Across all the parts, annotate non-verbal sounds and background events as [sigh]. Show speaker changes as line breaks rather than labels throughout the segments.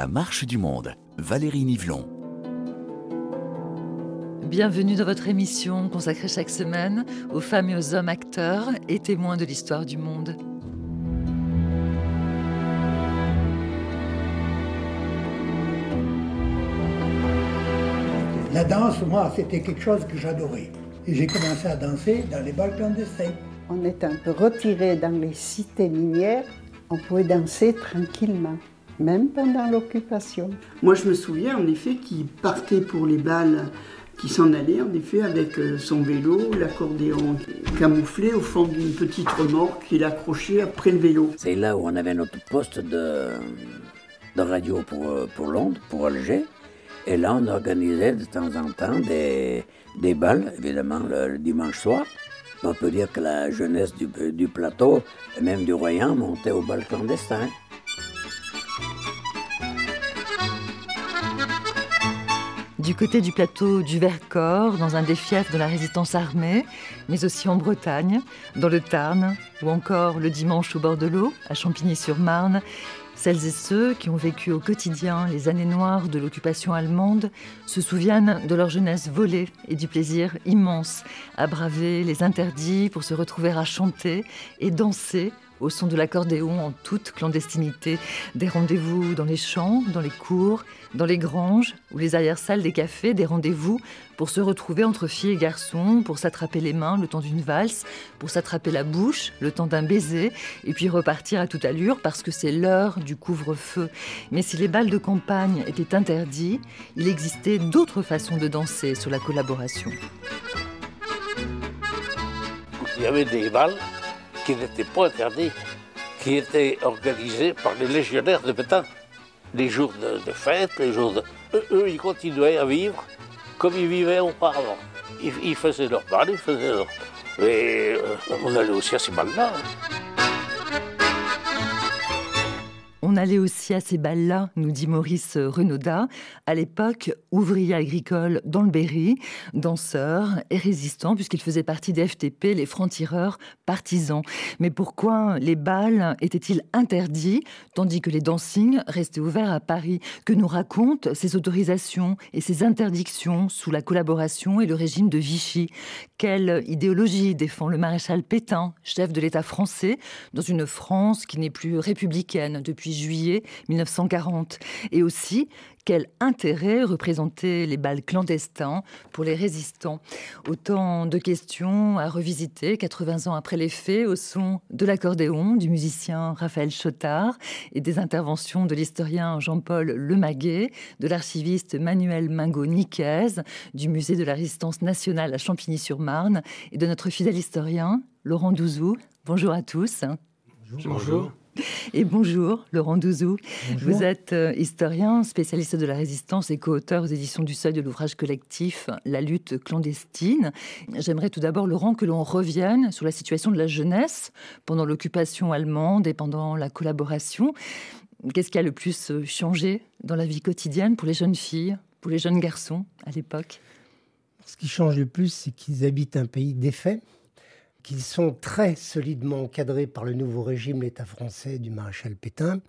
La marche du monde, Valérie Nivelon.
Bienvenue dans votre émission consacrée chaque semaine aux femmes et aux hommes acteurs et témoins de l'histoire du monde.
La danse, moi, c'était quelque chose que j'adorais. Et j'ai commencé à danser dans les bals clandestins.
On était un peu retiré dans les cités minières. On pouvait danser tranquillement, même pendant l'occupation.
Moi, je me souviens en effet qu'il partait pour les balles, qui s'en allait en effet avec euh, son vélo, l'accordéon camouflé au fond d'une petite remorque qu'il accrochait après le vélo.
C'est là où on avait notre poste de, de radio pour, euh, pour Londres, pour Alger. Et là, on organisait de temps en temps des, des balles, évidemment, le, dimanche soir. On peut dire que la jeunesse du, du plateau, et même du Royan, montait au bal clandestin.
Du côté du plateau du Vercors, dans un des fiefs de la résistance armée, mais aussi en Bretagne, dans le Tarn, ou encore le dimanche au bord de l'eau, à Champigny-sur-Marne, celles et ceux qui ont vécu au quotidien les années noires de l'occupation allemande se souviennent de leur jeunesse volée et du plaisir immense à braver les interdits pour se retrouver à chanter et danser au son de l'accordéon en toute clandestinité, des rendez-vous dans les champs, dans les cours, dans les granges ou les arrière-salles des cafés, des rendez-vous pour se retrouver entre filles et garçons, pour s'attraper les mains le temps d'une valse, pour s'attraper la bouche le temps d'un baiser, et puis repartir à toute allure parce que c'est l'heure du couvre-feu. Mais si les balles de campagne étaient interdits, il existait d'autres façons de danser sur la collaboration.
Il y avait des balles qui n'étaient pas interdits, qui étaient organisés par les légionnaires de Pétain. Les jours de, fête, les jours de... Eux, ils continuaient à vivre comme ils vivaient auparavant. Ils, ils faisaient leur bal, ils faisaient leur... Mais euh, on allait aussi à ces balles-là.
On allait aussi à ces balles-là, nous dit Maurice Renaudat, à l'époque ouvrier agricole dans le Berry, danseur et résistant, puisqu'il faisait partie des FTP, les francs-tireurs partisans. Mais pourquoi les balles étaient-ils interdits, tandis que les dancings restaient ouverts à Paris? Que nous racontent ces autorisations et ces interdictions sous la collaboration et le régime de Vichy? Quelle idéologie défend le maréchal Pétain, chef de l'État français, dans une France qui n'est plus républicaine depuis juillet 1940 Et aussi, quel intérêt représentaient les balles clandestins pour les résistants? Autant de questions à revisiter 80 ans après les faits au son de l'accordéon du musicien Raphaël Chotard et des interventions de l'historien Jean-Paul Lemaguet, de l'archiviste Manuel Mingo-Niquez, du musée de la résistance nationale à Champigny-sur-Marne et de notre fidèle historien Laurent Douzou. Bonjour à tous.
Bonjour. Bonjour. [laughs]
Et bonjour, Laurent Douzou. Bonjour. Vous êtes euh, historien, spécialiste de la résistance et co-auteur aux éditions du Seuil de l'ouvrage collectif La lutte clandestine. J'aimerais tout d'abord, Laurent, que l'on revienne sur la situation de la jeunesse pendant l'occupation allemande et pendant la collaboration. Qu'est-ce qui a le plus euh, changé dans la vie quotidienne pour les jeunes filles, pour les jeunes garçons à l'époque?
Ce qui change le plus, c'est qu'ils habitent un pays défait qu'ils sont très solidement encadrés par le nouveau régime, l'État français du maréchal Pétain,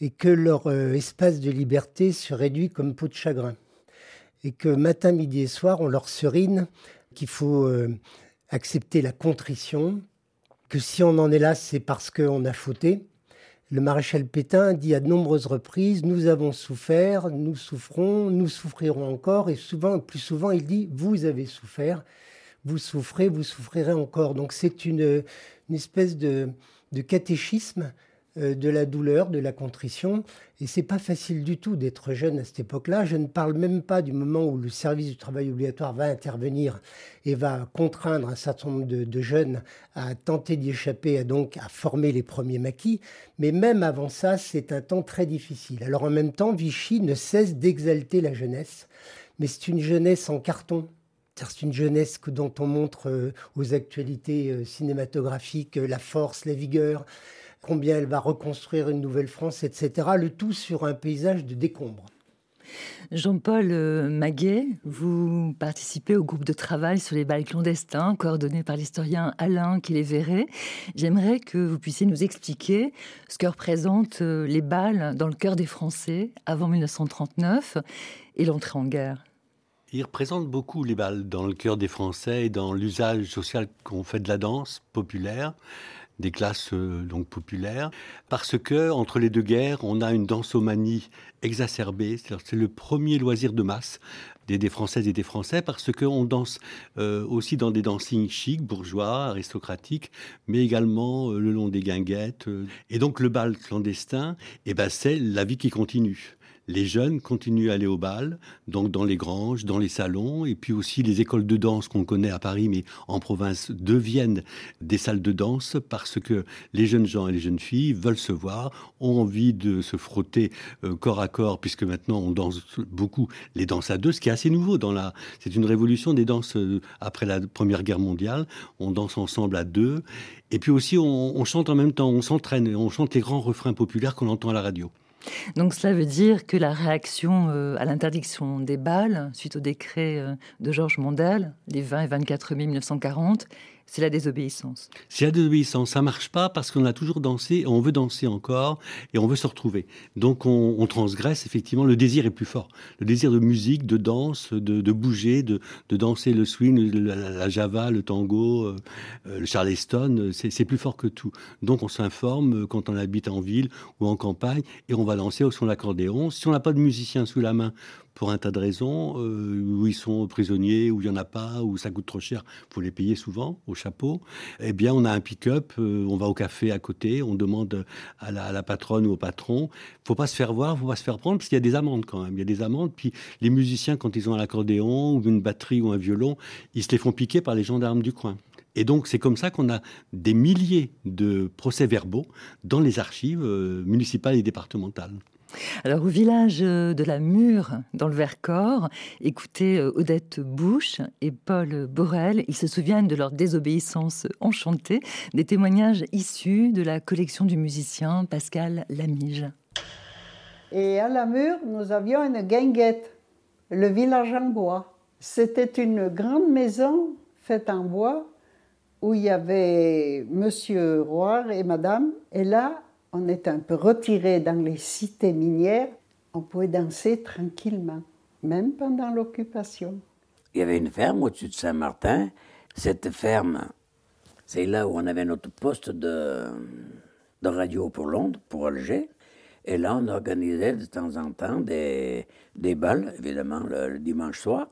et que leur euh, espace de liberté se réduit comme peau de chagrin. Et que matin, midi et soir, on leur serine qu'il faut euh, accepter la contrition, que si on en est là, c'est parce qu'on a fauté. Le maréchal Pétain dit à de nombreuses reprises Nous avons souffert, nous souffrons, nous souffrirons encore. Et souvent, plus souvent, il dit Vous avez souffert vous souffrez, vous souffrirez encore. Donc c'est une, espèce de, catéchisme euh, de la douleur, de la contrition. Et c'est pas facile du tout d'être jeune à cette époque-là. Je ne parle même pas du moment où le service du travail obligatoire va intervenir et va contraindre un certain nombre de, de jeunes à tenter d'y échapper, à donc à former les premiers maquis. Mais même avant ça, c'est un temps très difficile. Alors en même temps, Vichy ne cesse d'exalter la jeunesse, mais c'est une jeunesse en carton c'est une jeunesse dont on montre euh, aux actualités euh, cinématographiques euh, la force, la vigueur, combien elle va reconstruire une nouvelle France, etc. Le tout sur un paysage de décombres.
Jean-Paul Maguet, vous participez au groupe de travail sur les balles clandestins, coordonné par l'historien Alain Kiléveré. J'aimerais que vous puissiez nous expliquer ce que représentent les balles dans le cœur des Français avant 1939 et l'entrée en guerre.
Ils représentent beaucoup les balles dans le cœur des Français et dans l'usage social qu'on fait de la danse populaire des classes euh, donc populaires, parce que entre les deux guerres, on a une dansomanie exacerbée. C'est le premier loisir de masse des, Françaises et des Français, parce qu'on danse euh, aussi dans des dancings chics, bourgeois, aristocratiques, mais également euh, le long des guinguettes. et donc le bal clandestin, eh ben, c'est la vie qui continue les jeunes continuent à aller au bal, donc dans les granges, dans les salons, et puis aussi les écoles de danse qu'on connaît à Paris, mais en province, deviennent des salles de danse parce que les jeunes gens et les jeunes filles veulent se voir, ont envie de se frotter euh, corps à corps, puisque maintenant on danse beaucoup les danses à deux, ce qui est assez nouveau dans la. C'est une révolution des danses euh, après la Première Guerre mondiale. On danse ensemble à deux, et puis aussi on, on chante en même temps, on s'entraîne, on chante les grands refrains populaires qu'on entend à la radio.
Donc cela veut dire que la réaction euh, à l'interdiction des balles, suite au décret euh, de Georges Mondel, les 20 et 24 mai 1940, c'est la désobéissance.
C'est la désobéissance. Ça marche pas parce qu'on a toujours dansé, on veut danser encore et on veut se retrouver. Donc on, transgresse effectivement. Le désir est plus fort. Le désir de musique, de danse, de, bouger, de, danser le swing, la, java, le tango, euh, euh, le charleston. C'est plus fort que tout. Donc on s'informe quand on habite en ville ou en campagne et on va danser au son de l'accordéon. Si on n'a pas de musicien sous la main pour un tas de raisons, euh, où ils sont prisonniers, où il n'y en a pas, où ça coûte trop cher, faut les payer souvent au chapeau, eh bien on a un pick-up, euh, on va au café à côté, on demande à la, patronne ou au patron, faut pas se faire voir, faut pas se faire prendre, parce qu'il y a des amendes quand même, il y a des amendes, puis les musiciens, quand ils ont un accordéon ou une batterie ou un violon, ils se les font piquer par les gendarmes du coin. Et donc c'est comme ça qu'on a des milliers de procès-verbaux dans les archives euh, municipales et départementales.
Alors au village de la Mure, dans le Vercors, écoutez euh, Odette Bouche et Paul Borel. Ils se souviennent de leur désobéissance enchantée, des témoignages issus de la collection du musicien Pascal Lamige.
Et à la Mure, nous avions une guinguette, le village en bois. C'était une grande maison faite en bois où il y avait Monsieur Roy et Madame. Et là, on est un peu retiré dans les cités minières, on pouvait danser tranquillement, même pendant l'occupation.
Il y avait une ferme au-dessus de Saint-Martin. Cette ferme, c'est là où on avait notre poste de, radio pour Londres, pour Alger. Et là, on organisait de temps en temps des, des balles, évidemment, le, dimanche soir.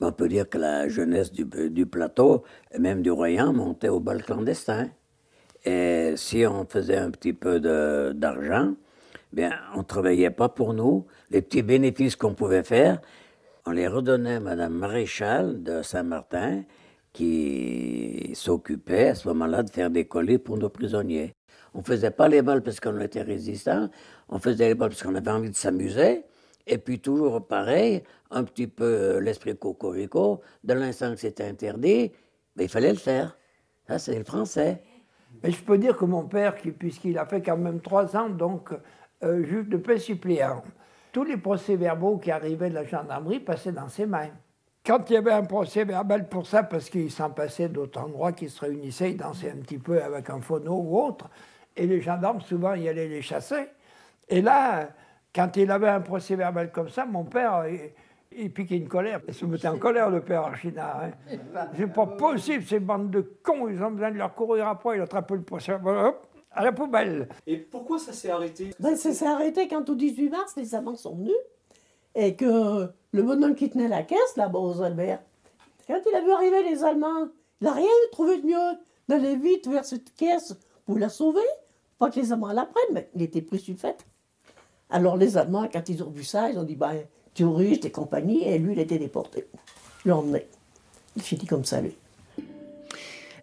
On peut dire que la jeunesse du, du plateau, et même du royaume, montait au bal clandestin. Et si on faisait un petit peu d'argent, bien, on ne travaillait pas pour nous. Les petits bénéfices qu'on pouvait faire, on les redonnait à Madame Maréchal de Saint-Martin, qui s'occupait à ce moment-là de faire des colis pour nos prisonniers. On ne faisait pas les balles parce qu'on était résistants, on faisait les balles parce qu'on avait envie de s'amuser. Et puis toujours pareil, un petit peu l'esprit cocorico, de l'instant que c'était interdit, ben, il fallait le faire. Ça, c'est le français.
Mais je peux dire que mon père, puisqu'il a fait quand même trois ans, donc euh, juge de paix suppléant, tous les procès-verbaux qui arrivaient de la gendarmerie passaient dans ses mains. Quand il y avait un procès verbal pour ça, parce qu'il s'en passait d'autres endroits qui se réunissaient, ils dansaient un petit peu avec un phono ou autre, et les gendarmes, souvent, y allaient les chasser. Et là, quand il avait un procès verbal comme ça, mon père, il piquait une colère. Il se mettait en colère, le père Archinard. Hein. C'est pas possible, ces bandes de cons, ils ont besoin de leur courir après, ils attrapent le poisson, hop, à la poubelle.
Et pourquoi ça s'est arrêté?
Ben, Ça s'est arrêté quand au 18 mars, les amants sont venus et que le bonhomme qui tenait la caisse, là-bas aux Albert, quand il a vu arriver les Allemands, il n'a rien trouvé de mieux d'aller vite vers cette caisse pour la sauver, pas que les Allemands la prennent, mais il était plus du fait. Alors les Allemands, quand ils ont vu ça, ils ont dit, ben, touristes et compagnie, et lui, il a été déporté. L'emmené. Il finit comme ça, lui.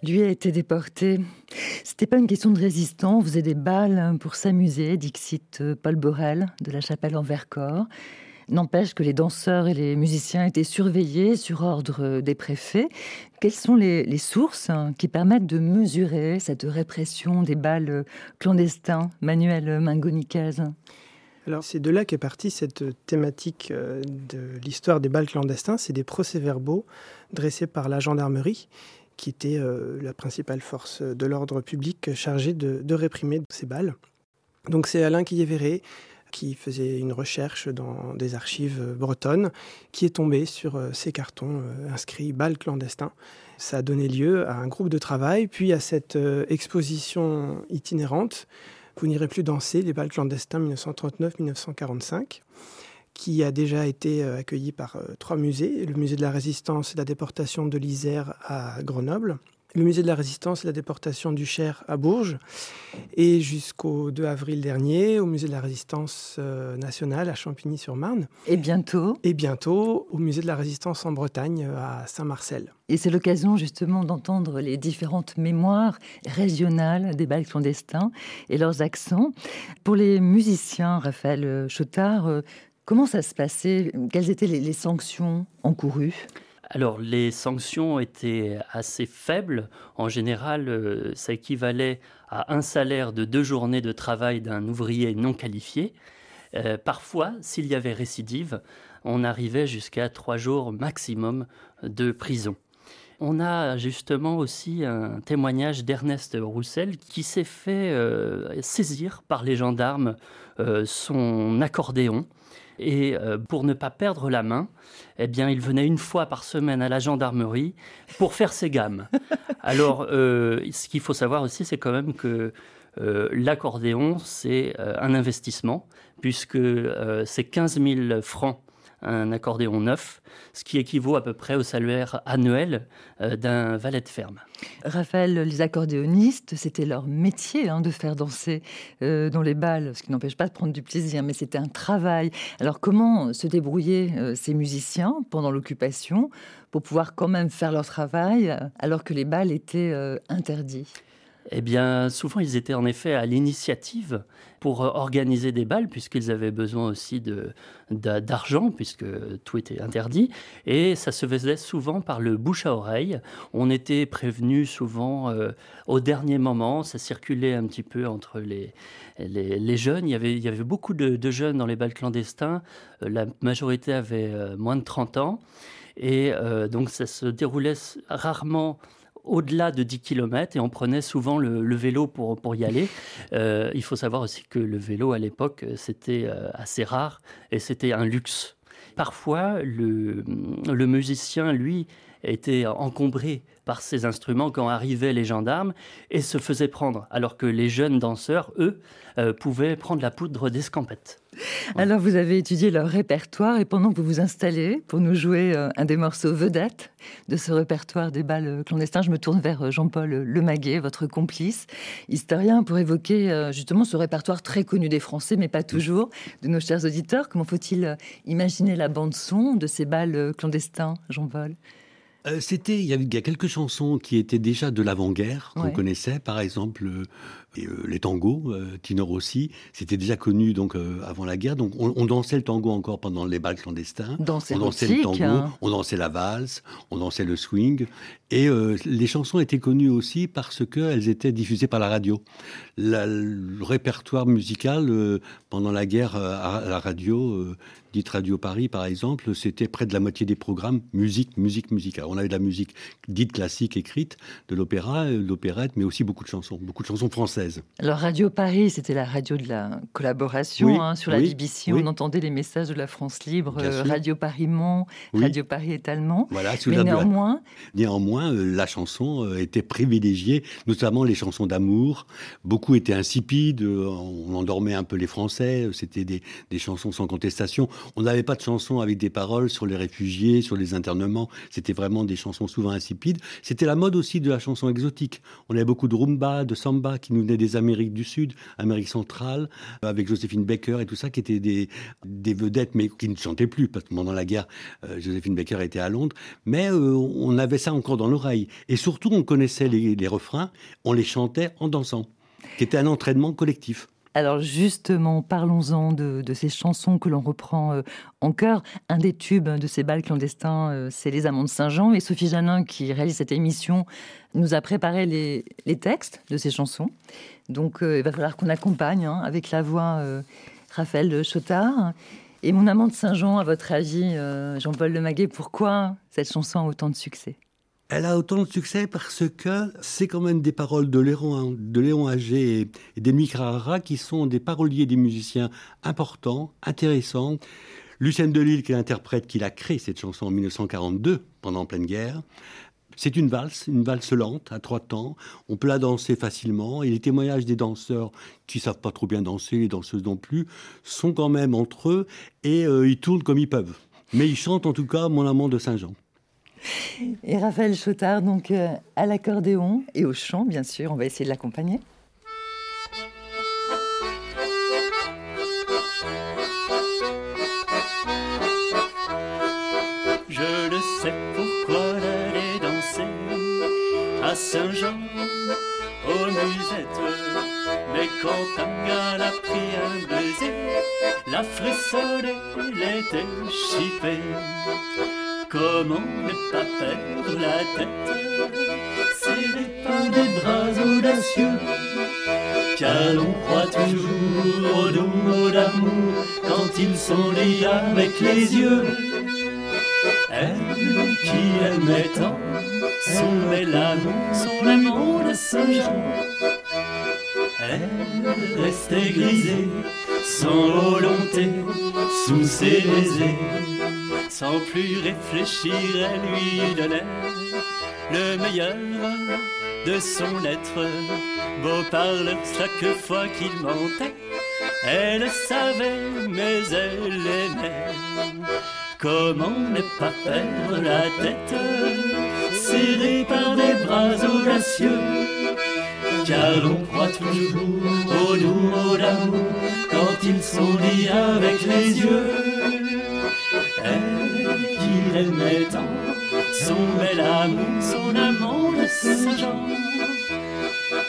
Lui a été déporté. C'était pas une question de résistance. On faisait des balles pour s'amuser, dixit euh, Paul Borel de la chapelle en Vercors. N'empêche que les danseurs et les musiciens étaient surveillés sur ordre des préfets. Quelles sont les, sources hein, qui permettent de mesurer cette répression des balles clandestins, Manuel Mangoniquez
Alors c'est de là qu'est partie cette thématique euh, de l'histoire des bals clandestins. C'est des procès-verbaux dressés par la gendarmerie, qui était euh, la principale force de l'ordre public chargée de, réprimer ces balles. Donc c'est Alain Quillévéré qui faisait une recherche dans des archives bretonnes, qui est tombé sur euh, ces cartons inscrits balles clandestins. Ça a donné lieu à un groupe de travail, puis à cette exposition itinérante vous n'irez plus danser, les balles clandestins 1939-1945, qui a déjà été euh, accueilli par euh, trois musées, le musée de la résistance et de la déportation de l'Isère à Grenoble, le musée de la résistance et la déportation du Cher à Bourges, et jusqu'au 2 avril dernier au musée de la résistance euh, nationale à Champigny-sur-Marne.
Et bientôt
Et bientôt au musée de la résistance en Bretagne euh, à Saint-Marcel.
Et c'est l'occasion justement d'entendre les différentes mémoires régionales des bals clandestins et leurs accents. Pour les musiciens, Raphaël Chotard, euh, comment ça se passait? Quelles étaient les, les sanctions encourues?
Alors, les sanctions étaient assez faibles. En général, euh, ça équivalait à un salaire de deux journées de travail d'un ouvrier non qualifié. Euh, parfois, s'il y avait récidive, on arrivait jusqu'à trois jours maximum de prison. On a justement aussi un témoignage d'Ernest Roussel qui s'est fait euh, saisir par les gendarmes son accordéon et euh, pour ne pas perdre la main, eh bien, il venait une fois par semaine à la gendarmerie pour faire ses gammes. [laughs] Alors, euh, ce qu'il faut savoir aussi, c'est quand même que euh, l'accordéon, c'est un investissement, puisque c'est 15 000 francs un accordéon neuf, ce qui équivaut à peu près au salaire annuel euh, d'un valet de ferme.
Raphaël, les accordéonistes, c'était leur métier hein, de faire danser euh, dans les balles, ce qui n'empêche pas de prendre du plaisir, mais c'était un travail. Alors comment se débrouillaient euh, ces musiciens pendant l'occupation pour pouvoir quand même faire leur travail alors que les balles étaient interdits
eh bien, souvent, ils étaient en effet à l'initiative pour euh, organiser des balles, puisqu'ils avaient besoin aussi d'argent, puisque tout était interdit. Et ça se faisait souvent par le bouche à oreille. On était prévenu souvent euh, au dernier moment. Ça circulait un petit peu entre les, les, jeunes. Il y, avait, il y avait beaucoup de, jeunes dans les balles clandestins. Euh, la majorité avait moins de 30 ans. Et donc, ça se déroulait rarement au-delà de 10 km et on prenait souvent le, vélo pour, pour y aller. [laughs] Euh, il faut savoir aussi que le vélo à l'époque, c'était euh, assez rare et c'était un luxe. Parfois, le, le musicien, lui, était encombré par ses instruments quand arrivaient les gendarmes et se faisait prendre, alors que les jeunes danseurs, eux, euh, pouvaient prendre la poudre d'escampette.
Alors vous avez étudié leur répertoire et pendant que vous vous installez pour nous jouer euh, un des morceaux vedettes de ce répertoire des balles clandestins, je me tourne vers euh, Jean-Paul Lemaguet, votre complice, historien, pour évoquer justement ce répertoire très connu des Français, mais pas toujours, de nos chers auditeurs. Comment faut-il imaginer la bande son de ces balles clandestins, Jean-Paul?
Euh, c'était, il y, a quelques chansons qui étaient déjà de l'avant-guerre qu'on connaissait, par exemple euh, euh, les tangos, Tino Rossi, c'était déjà connu donc avant la guerre. Donc on, dansait le tango encore pendant les bals clandestins. on dansait le tango, hein. on dansait la valse, on dansait le swing, et les chansons étaient connues aussi parce qu'elles étaient diffusées par la radio. le répertoire musical pendant la guerre à la radio dite Radio Paris, par exemple, c'était près de la moitié des programmes musique, musique, musique. on avait de la musique dite classique écrite, de l'opéra, de l'opérette, mais aussi beaucoup de chansons, beaucoup de chansons françaises.
Alors Radio Paris, c'était la radio de la collaboration hein, sur la BBC. On entendait les messages de la France libre, euh, Radio Paris Mont, Radio Paris étalement.
Voilà,
mais néanmoins,
néanmoins, euh, la chanson euh, était privilégiée, notamment les chansons d'amour. Beaucoup étaient insipides, on endormait un peu les Français. C'était des, des chansons sans contestation. On n'avait pas de chansons avec des paroles sur les réfugiés, sur les internements. C'était vraiment des chansons souvent insipides. C'était la mode aussi de la chanson exotique. On avait beaucoup de rumba, de samba qui nous des Amériques du Sud, Amérique centrale, avec Joséphine Baker et tout ça, qui étaient des, vedettes, mais qui ne chantaient plus, parce que pendant la guerre, euh, Joséphine Baker était à Londres. Mais euh, on avait ça encore dans l'oreille. Et surtout, on connaissait les refrains, on les chantait en dansant, qui était un entraînement collectif.
Alors justement, parlons-en de, ces chansons que l'on reprend euh, en chœur. Un des tubes de ces bals clandestins, euh, c'est Les Amants de Saint-Jean. Et Sophie Janin, qui réalise cette émission, nous a préparé les, textes de ces chansons. Donc euh, il va falloir qu'on accompagne hein, avec la voix Raphaël Chotard. Et Mon amant de Saint-Jean, à votre avis, Jean-Paul Lemaguet, pourquoi cette chanson a autant de succès?
Elle a autant de succès parce que c'est quand même des paroles de Léon, de Léon Agé et, Carrara qui sont des paroliers, des musiciens importants, intéressants. Lucienne Delille, qui est l'interprète, qui a créé cette chanson en 1942, pendant pleine guerre. C'est une valse, une valse lente, à trois temps. On peut la danser facilement. Et les témoignages des danseurs qui savent pas trop bien danser, les danseuses non plus, sont quand même entre eux et euh, ils tournent comme ils peuvent. Mais ils chantent en tout cas Mon amant de Saint-Jean.
Et Raphaël Chotard, donc euh, à l'accordéon et au chant, bien sûr, on va essayer de l'accompagner.
Je ne sais pourquoi d'aller danser à Saint-Jean aux musettes. Mais quand un a pris un baiser, la frissonnée l'était chippée. Comment ne pas perdre la tête. Serré par des bras audacieux Car l'on croit toujours aux doux mots d'amour Quand ils sont liés avec les yeux. Elle qui aimait tant Son bel amour, son amour de Saint-Jean Elle restait grisée sans volonté sous ses baisers sans plus réfléchir, elle lui donnait le meilleur de son être. Beau parleur chaque fois qu'il mentait, elle savait, mais elle aimait. Comment ne pas perdre la tête, serrée par des bras audacieux? Car l'on croit toujours aux mots d'amour quand ils sont liés avec les yeux qu'il aimait tant, son bel amour, son amour de Saint-Jean?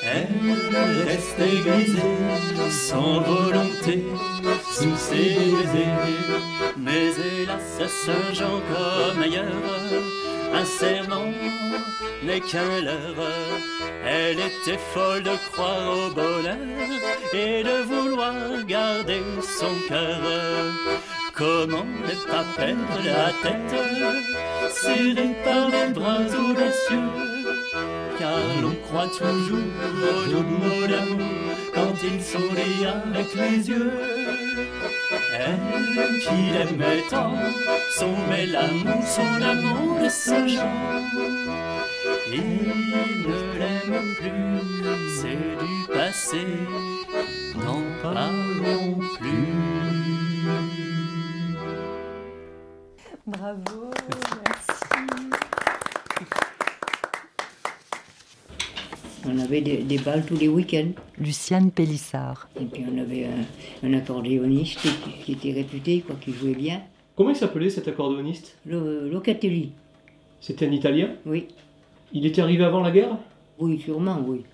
Elle restait grisée, sans volonté, sous ses baisers. Mais hélas, à Saint-Jean comme ailleurs, un serment n'est qu'un leurre. Elle était folle de croire au bonheur et de vouloir garder son cœur. Comment ne pas perdre la tête, serré par les bras audacieux Car l'on croit toujours aux mots d'amour quand ils sont liés avec les yeux. Elle qui l'aimait tant, son bel amour, son amour de Saint-Jean. Il ne l'aime plus, c'est du passé, n'en parlons plus.
Bravo, merci.
On avait des, balles tous les week-ends.
Luciane Pélissard.
Et puis on avait un, accordéoniste qui, était réputé, quoi, qui jouait bien.
Comment il s'appelait cet accordéoniste?
Locatelli.
C'était un Italien?
Oui.
Il était arrivé avant la guerre?
Oui, sûrement, oui.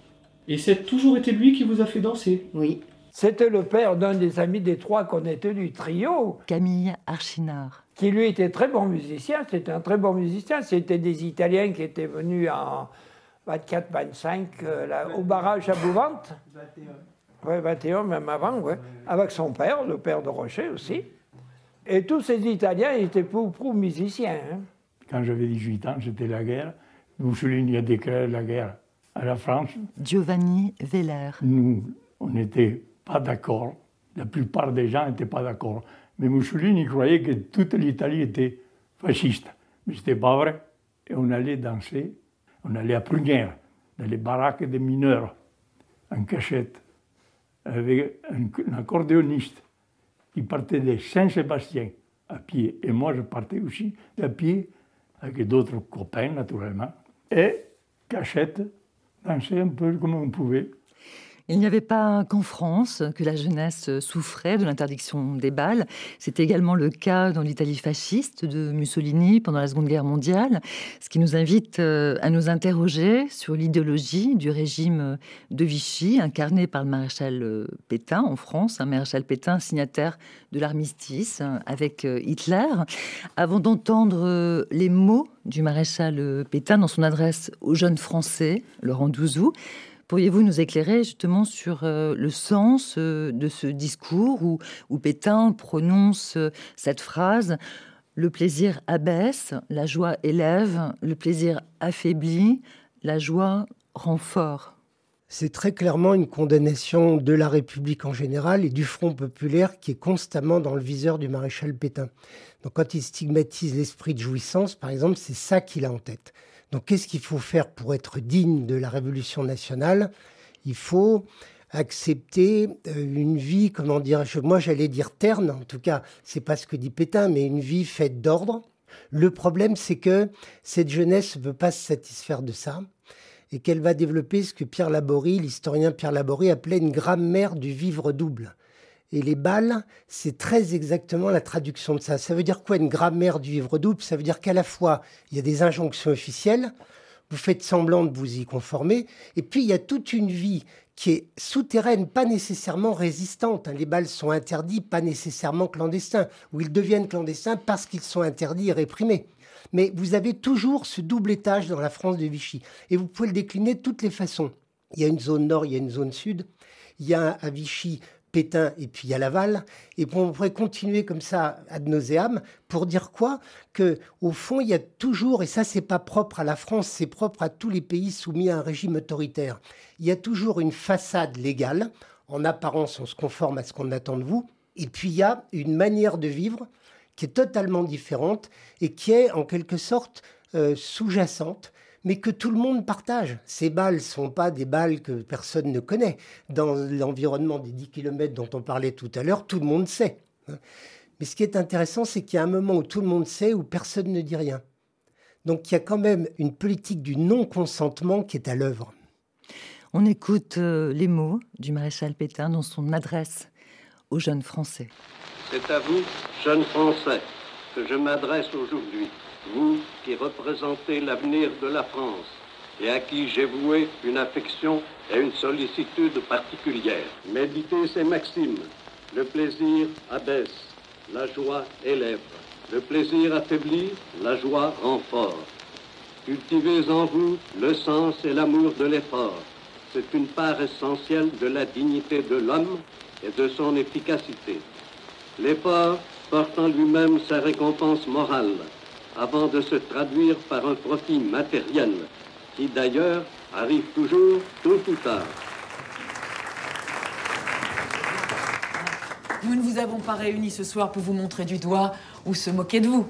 Et c'est toujours été lui qui vous a fait danser?
Oui.
C'était le père d'un des amis des trois qu'on était du trio.
Camille Archinard.
Qui lui était très bon musicien, c'était un très bon musicien. C'était des Italiens qui étaient venus en 24-25 euh, au barrage à Bouvante. 21. Oui, 21, même avant, ouais. Avec son père, le père de Rocher aussi. Et tous ces Italiens étaient pour, pour musiciens. Hein.
Quand j'avais 18 ans, c'était la guerre. Mussolini a déclaré la guerre à la France.
Giovanni Veller.
Nous, on n'était pas d'accord. La plupart des gens n'étaient pas d'accord. Mais Mussolini croyait que toute l'Italie était fasciste. Mais ce n'était pas vrai. Et on allait danser, on allait à Prunière, dans les baraques des mineurs, en cachette, avec un, accordéoniste qui partait de Saint-Sébastien à pied. Et moi, je partais aussi à pied, avec d'autres copains, naturellement. Et cachette, danser un peu comme on pouvait.
Il n'y avait pas qu'en France que la jeunesse souffrait de l'interdiction des balles. C'était également le cas dans l'Italie fasciste de Mussolini pendant la Seconde Guerre mondiale, ce qui nous invite euh, à nous interroger sur l'idéologie du régime de Vichy, incarné par le maréchal euh, Pétain en France, un maréchal Pétain signataire de l'armistice avec euh, Hitler. Avant d'entendre les mots du maréchal Pétain dans son adresse aux jeunes Français, Laurent Douzou, Pourriez-vous nous éclairer justement sur euh, le sens euh, de ce discours où, Pétain prononce euh, cette phrase Le plaisir abaisse, la joie élève, le plaisir affaiblit, la joie rend fort
c'est très clairement une condamnation de la République en général et du Front populaire qui est constamment dans le viseur du maréchal Pétain. Donc quand il stigmatise l'esprit de jouissance, par exemple, c'est ça qu'il a en tête. Donc qu'est-ce qu'il faut faire pour être digne de la Révolution nationale? Il faut accepter euh, une vie, comment dire, moi j'allais dire terne, en tout cas, c'est pas ce que dit Pétain, mais une vie faite d'ordre. Le problème, c'est que cette jeunesse ne veut pas se satisfaire de ça et qu'elle va développer ce que Pierre Laborie, l'historien Pierre Laborie, appelait une grammaire du vivre double. Et les balles, c'est très exactement la traduction de ça. Ça veut dire quoi une grammaire du vivre double? Ça veut dire qu'à la fois, il y a des injonctions officielles, vous faites semblant de vous y conformer, et puis il y a toute une vie qui est souterraine, pas nécessairement résistante. Les balles sont interdits, pas nécessairement clandestins, ou ils deviennent clandestins parce qu'ils sont interdits et réprimés. Mais vous avez toujours ce double étage dans la France de Vichy. Et vous pouvez le décliner de toutes les façons. Il y a une zone nord, il y a une zone sud. Il y a à Vichy Et puis a Laval. Et on pourrait continuer comme ça ad nauseam pour dire quoi? Que au fond, il y a toujours, et ça c'est pas propre à la France, c'est propre à tous les pays soumis à un régime autoritaire. Il y a toujours une façade légale. En apparence, on se conforme à ce qu'on attend de vous. Et puis il y a une manière de vivre qui est totalement différente et qui est en quelque sorte euh, sous-jacente, mais que tout le monde partage. Ces balles ne sont pas des balles que personne ne connaît. Dans l'environnement des 10 km dont on parlait tout à l'heure, tout le monde sait. Hein. Mais ce qui est intéressant, c'est qu'il y a un moment où tout le monde sait, où personne ne dit rien. Donc il y a quand même une politique du non-consentement qui est à l'œuvre.
On écoute euh, les mots du maréchal Pétain dans son adresse aux jeunes Français.
C'est à vous, jeunes Français, que je m'adresse aujourd'hui, vous qui représentez l'avenir de la France et à qui j'ai voué une affection et une sollicitude particulière. Méditez ces maximes. Le plaisir abaisse, la joie élève. Le plaisir affaiblit, la joie rend fort. Cultivez en vous le sens et l'amour de l'effort. C'est une part essentielle de la dignité de l'homme et de son efficacité. L'effort porte en lui-même sa récompense morale, avant de se traduire par un profit matériel, qui d'ailleurs arrive toujours tôt ou tard.
Nous ne vous avons pas réunis ce soir pour vous montrer du doigt ou se moquer de vous.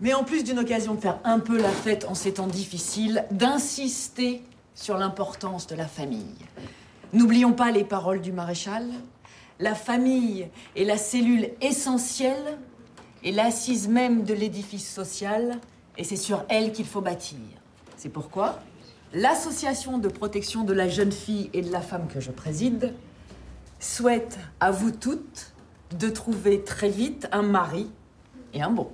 Mais en plus d'une occasion de faire un peu la fête en ces temps difficiles, d'insister sur l'importance de la famille. N'oublions pas les paroles du maréchal, la famille est la cellule essentielle et l'assise même de l'édifice social, et c'est sur elle qu'il faut bâtir. C'est pourquoi l'association de protection de la jeune fille et de la femme que je préside souhaite à vous toutes de trouver très vite un mari et un bon.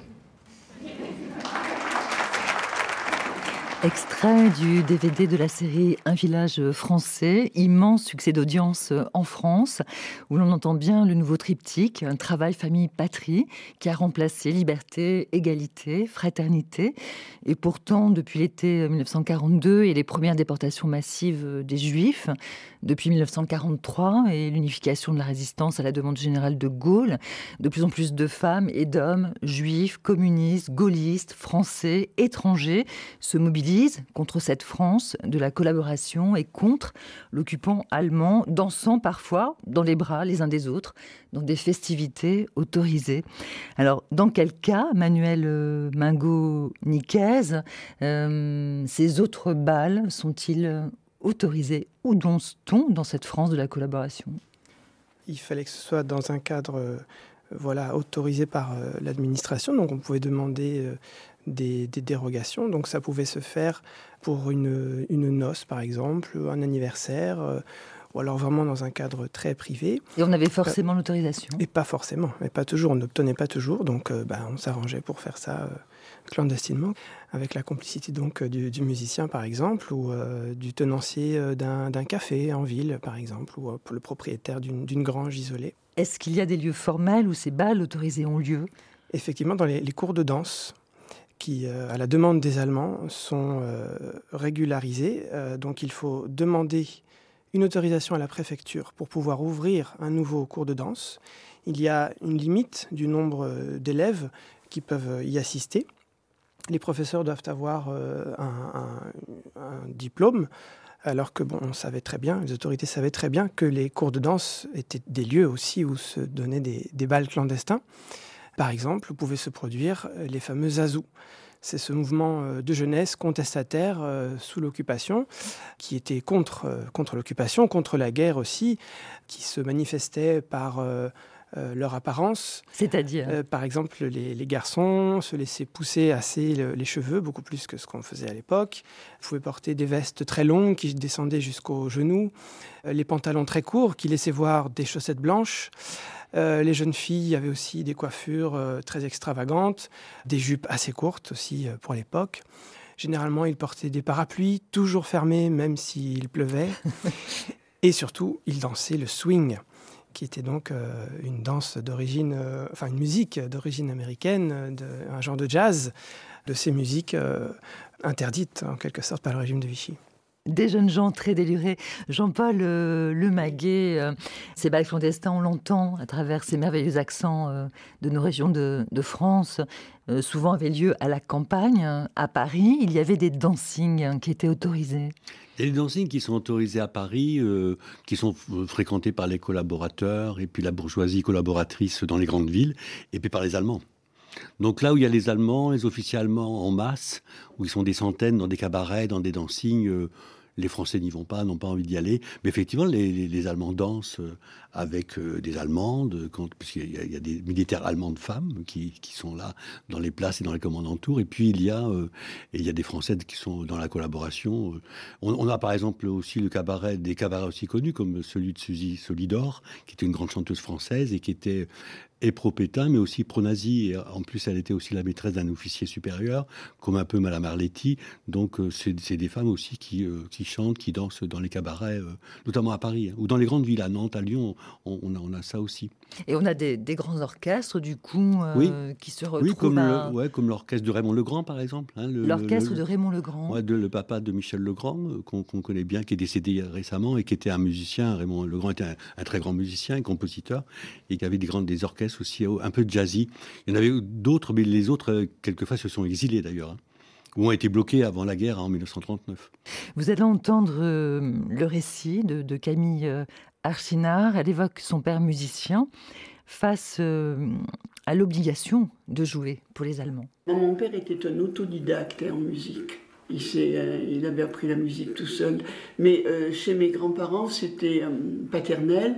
Extrait du DVD de la série Un village français, immense succès d'audience en France, où l'on entend bien le nouveau triptyque, un travail, famille, patrie, qui a remplacé liberté, égalité, fraternité. Et pourtant, depuis l'été 1942 et les premières déportations massives des Juifs, depuis 1943 et l'unification de la résistance à la demande générale de Gaulle, de plus en plus de femmes et d'hommes, juifs, communistes, gaullistes, français, étrangers, se mobilisent contre cette France de la collaboration et contre l'occupant allemand, dansant parfois dans les bras les uns des autres, dans des festivités autorisées. Alors, dans quel cas, Manuel euh, Mingo-Niquez, euh, ces autres balles sont-ils autorisés Où danse-t-on dans cette France de la collaboration?
Il fallait que ce soit dans un cadre euh, voilà, autorisé par l'administration. Donc on pouvait demander des, dérogations. Donc ça pouvait se faire pour une, une noce, par exemple, un anniversaire, euh, ou alors vraiment dans un cadre très privé.
Et on avait forcément l'autorisation
Et pas forcément, mais pas toujours, on n'obtenait pas toujours, donc euh, bah, on s'arrangeait pour faire ça euh, clandestinement, avec la complicité donc du, musicien, par exemple, ou du tenancier d'un café en ville, par exemple, ou le propriétaire d'une grange isolée.
Est-ce qu'il y a des lieux formels où ces balles autorisées ont lieu?
Effectivement, dans les cours de danse, qui, euh, à la demande des Allemands, sont euh, régularisés. Euh, donc il faut demander une autorisation à la préfecture pour pouvoir ouvrir un nouveau cours de danse. Il y a une limite du nombre d'élèves qui peuvent y assister. Les professeurs doivent avoir un, un, diplôme, alors que bon, on savait très bien, les autorités savaient très bien que les cours de danse étaient des lieux aussi où se donnaient des, des balles clandestins. Par exemple, pouvaient se produire euh, les fameux azous. C'est ce mouvement euh, de jeunesse contestataire euh, sous l'occupation, qui était contre, contre l'occupation, contre la guerre aussi, qui se manifestait par leur apparence.
C'est-à-dire
Par exemple, les, garçons se laissaient pousser assez les cheveux, beaucoup plus que ce qu'on faisait à l'époque. Ils pouvaient porter des vestes très longues qui descendaient jusqu'aux genoux, les pantalons très courts qui laissaient voir des chaussettes blanches. Euh, les jeunes filles avaient aussi des coiffures euh, très extravagantes, des jupes assez courtes aussi euh, pour l'époque. Généralement, ils portaient des parapluies, toujours fermés, même s'il pleuvait. [laughs] Et surtout, ils dansaient le swing, qui était donc une danse d'origine, enfin une musique d'origine américaine, un genre de jazz, de ces musiques interdites en quelque sorte par le régime de Vichy
des jeunes gens très délurés. Jean-Paul euh, Le Maguet, euh, ces balles clandestins, on l'entend à travers ces merveilleux accents euh, de nos régions de, France, souvent avaient lieu à la campagne. À Paris, il y avait des dancings qui étaient autorisés.
Il y a des dancings qui sont autorisés à Paris, qui sont fréquentés par les collaborateurs et puis la bourgeoisie collaboratrice dans les grandes villes, et puis par les Allemands. Donc là où il y a les Allemands, les officiers allemands en masse, où ils sont des centaines dans des cabarets, dans des dancings, les Français n'y vont pas, n'ont pas envie d'y aller. Mais effectivement, les, Allemands dansent euh, avec euh, des Allemandes, puisqu'il y, y, a des militaires allemandes femmes qui, sont là dans les places et dans les commandes tours. Et puis il y a, euh, il y a des Françaises qui sont dans la collaboration. On, a par exemple aussi le cabaret, des cabarets aussi connus comme celui de Suzy Solidor, qui était une grande chanteuse française et qui était et pro-Pétain, mais aussi pro-nazi. En plus, elle était aussi la maîtresse d'un officier supérieur, comme un peu Madame Arletti. Donc, euh, c'est des femmes aussi qui, euh, chantent, qui dansent dans les cabarets, euh, notamment à Paris, hein, ou dans les grandes villes, à Nantes, à Lyon, on, on, a, ça aussi.
Et on a des, des grands orchestres, du coup, qui se retrouvent.
Oui, comme ouais, comme l'orchestre de Raymond Legrand, par exemple.
Hein, l'orchestre de Raymond Legrand.
Ouais, de, le papa de Michel Legrand, qu'on connaît bien, qui est décédé récemment et qui était un musicien. Raymond Legrand était un, un très grand musicien et compositeur, et qui avait des grandes des orchestres aussi un peu jazzy. Il y en avait d'autres, mais les autres, euh, quelquefois, se sont exilés d'ailleurs. Hein, ou ont été bloqués avant la guerre en 1939.
Vous allez entendre euh, le récit de, Camille euh, Archinard. Elle évoque son père musicien face à l'obligation de jouer pour les Allemands.
Mon père était un autodidacte en musique. Il, il, avait appris la musique tout seul. Mais chez mes grands-parents, c'était paternel.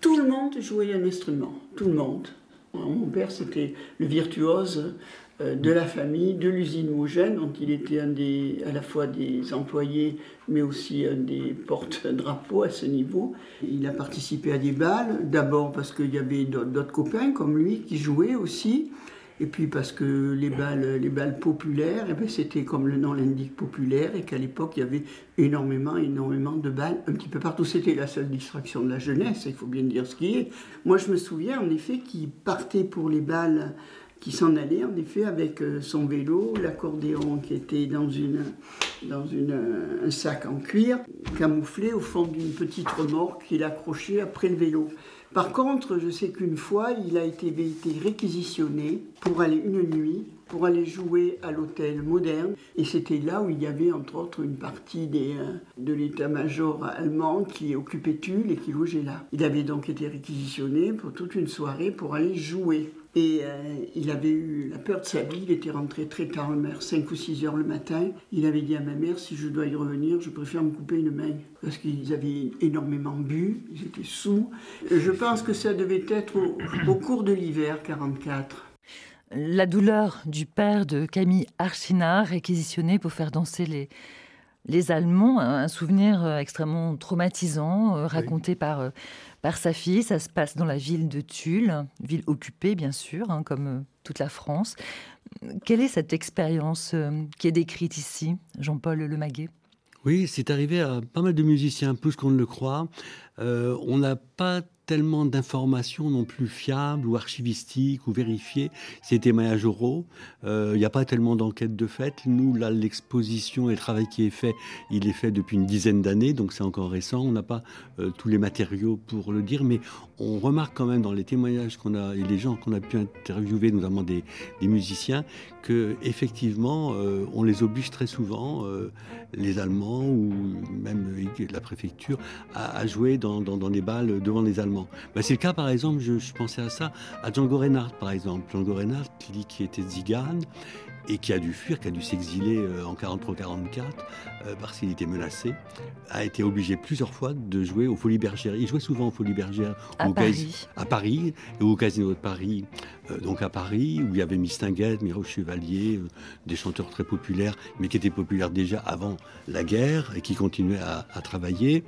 Tout le monde jouait un instrument. Tout le monde. Mon père, c'était le virtuose euh, de la famille, de l'usine Mogène, dont il était un des, à la fois des employés, mais aussi un des porte-drapeaux à ce niveau. Il a participé à des balles, d'abord parce qu'il y avait d'autres copains comme lui qui jouaient aussi. Et puis parce que les balles, les balles populaires, eh ben, c'était comme le nom l'indique populaire, et qu'à l'époque il y avait énormément, énormément de balles un petit peu partout. C'était la seule distraction de la jeunesse, il faut bien dire ce qui est. Moi je me souviens en effet qu'il partait pour les balles, qui s'en allait en effet avec euh, son vélo, l'accordéon qui était dans, une, une, un sac en cuir, camouflé au fond d'une petite remorque qu'il accrochait après le vélo. Par contre, je sais qu'une fois, il a été, réquisitionné pour aller une nuit, pour aller jouer à l'hôtel moderne. Et c'était là où il y avait entre autres une partie des, euh, de l'état-major allemand qui occupait Tulle et qui logeait là. Il avait donc été réquisitionné pour toute une soirée pour aller jouer. Et euh, il avait eu la peur de sa vie, il était rentré très tard le maire, 5 ou 6 heures le matin. Il avait dit à ma mère, si je dois y revenir, je préfère me couper une main. Parce qu'ils avaient énormément bu, ils étaient sous. Je pense que ça devait être au, cours de l'hiver 44.
La douleur du père de Camille Archinard, réquisitionné pour faire danser les, les Allemands, un souvenir euh, extrêmement traumatisant, euh, raconté par, euh, par sa fille. Ça se passe dans la ville de Tulle, ville occupée bien sûr, hein, comme toute la France. Quelle est cette expérience qui est décrite ici, Jean-Paul Lemaguet?
Oui, c'est arrivé à pas mal de musiciens, plus qu'on ne le croit. on n'a pas tellement d'informations non plus fiables ou archivistiques ou vérifiées. C'est des témoignages oraux. Euh, Il n'y a pas tellement d'enquêtes de fait. Nous, là, l'exposition et le travail qui est fait, il est fait depuis une dizaine d'années, donc c'est encore récent. On n'a pas euh, tous les matériaux pour le dire, mais on remarque quand même dans les témoignages qu'on a et les gens qu'on a pu interviewer, notamment des, musiciens, que effectivement, euh, on les oblige très souvent, les Allemands ou même la préfecture, à, jouer dans, dans, dans, des balles devant les Allemands. Ben, c'est le cas, par exemple, je, pensais à ça, à Django Reinhardt, par exemple. Django Reinhardt, qui, qui était zigane, et qui a dû fuir, qui a dû s'exiler euh, en 43-44 euh, parce qu'il était menacé, a été obligé plusieurs fois de jouer aux Folies Bergères. Il jouait souvent aux Folies Bergères
à,
au
Paris.
à Paris et au Casino de Paris. Euh, donc à Paris, où il y avait Mistinguett, Miro Chevalier, euh, des chanteurs très populaires, mais qui étaient populaires déjà avant la guerre et qui continuaient à, à travailler.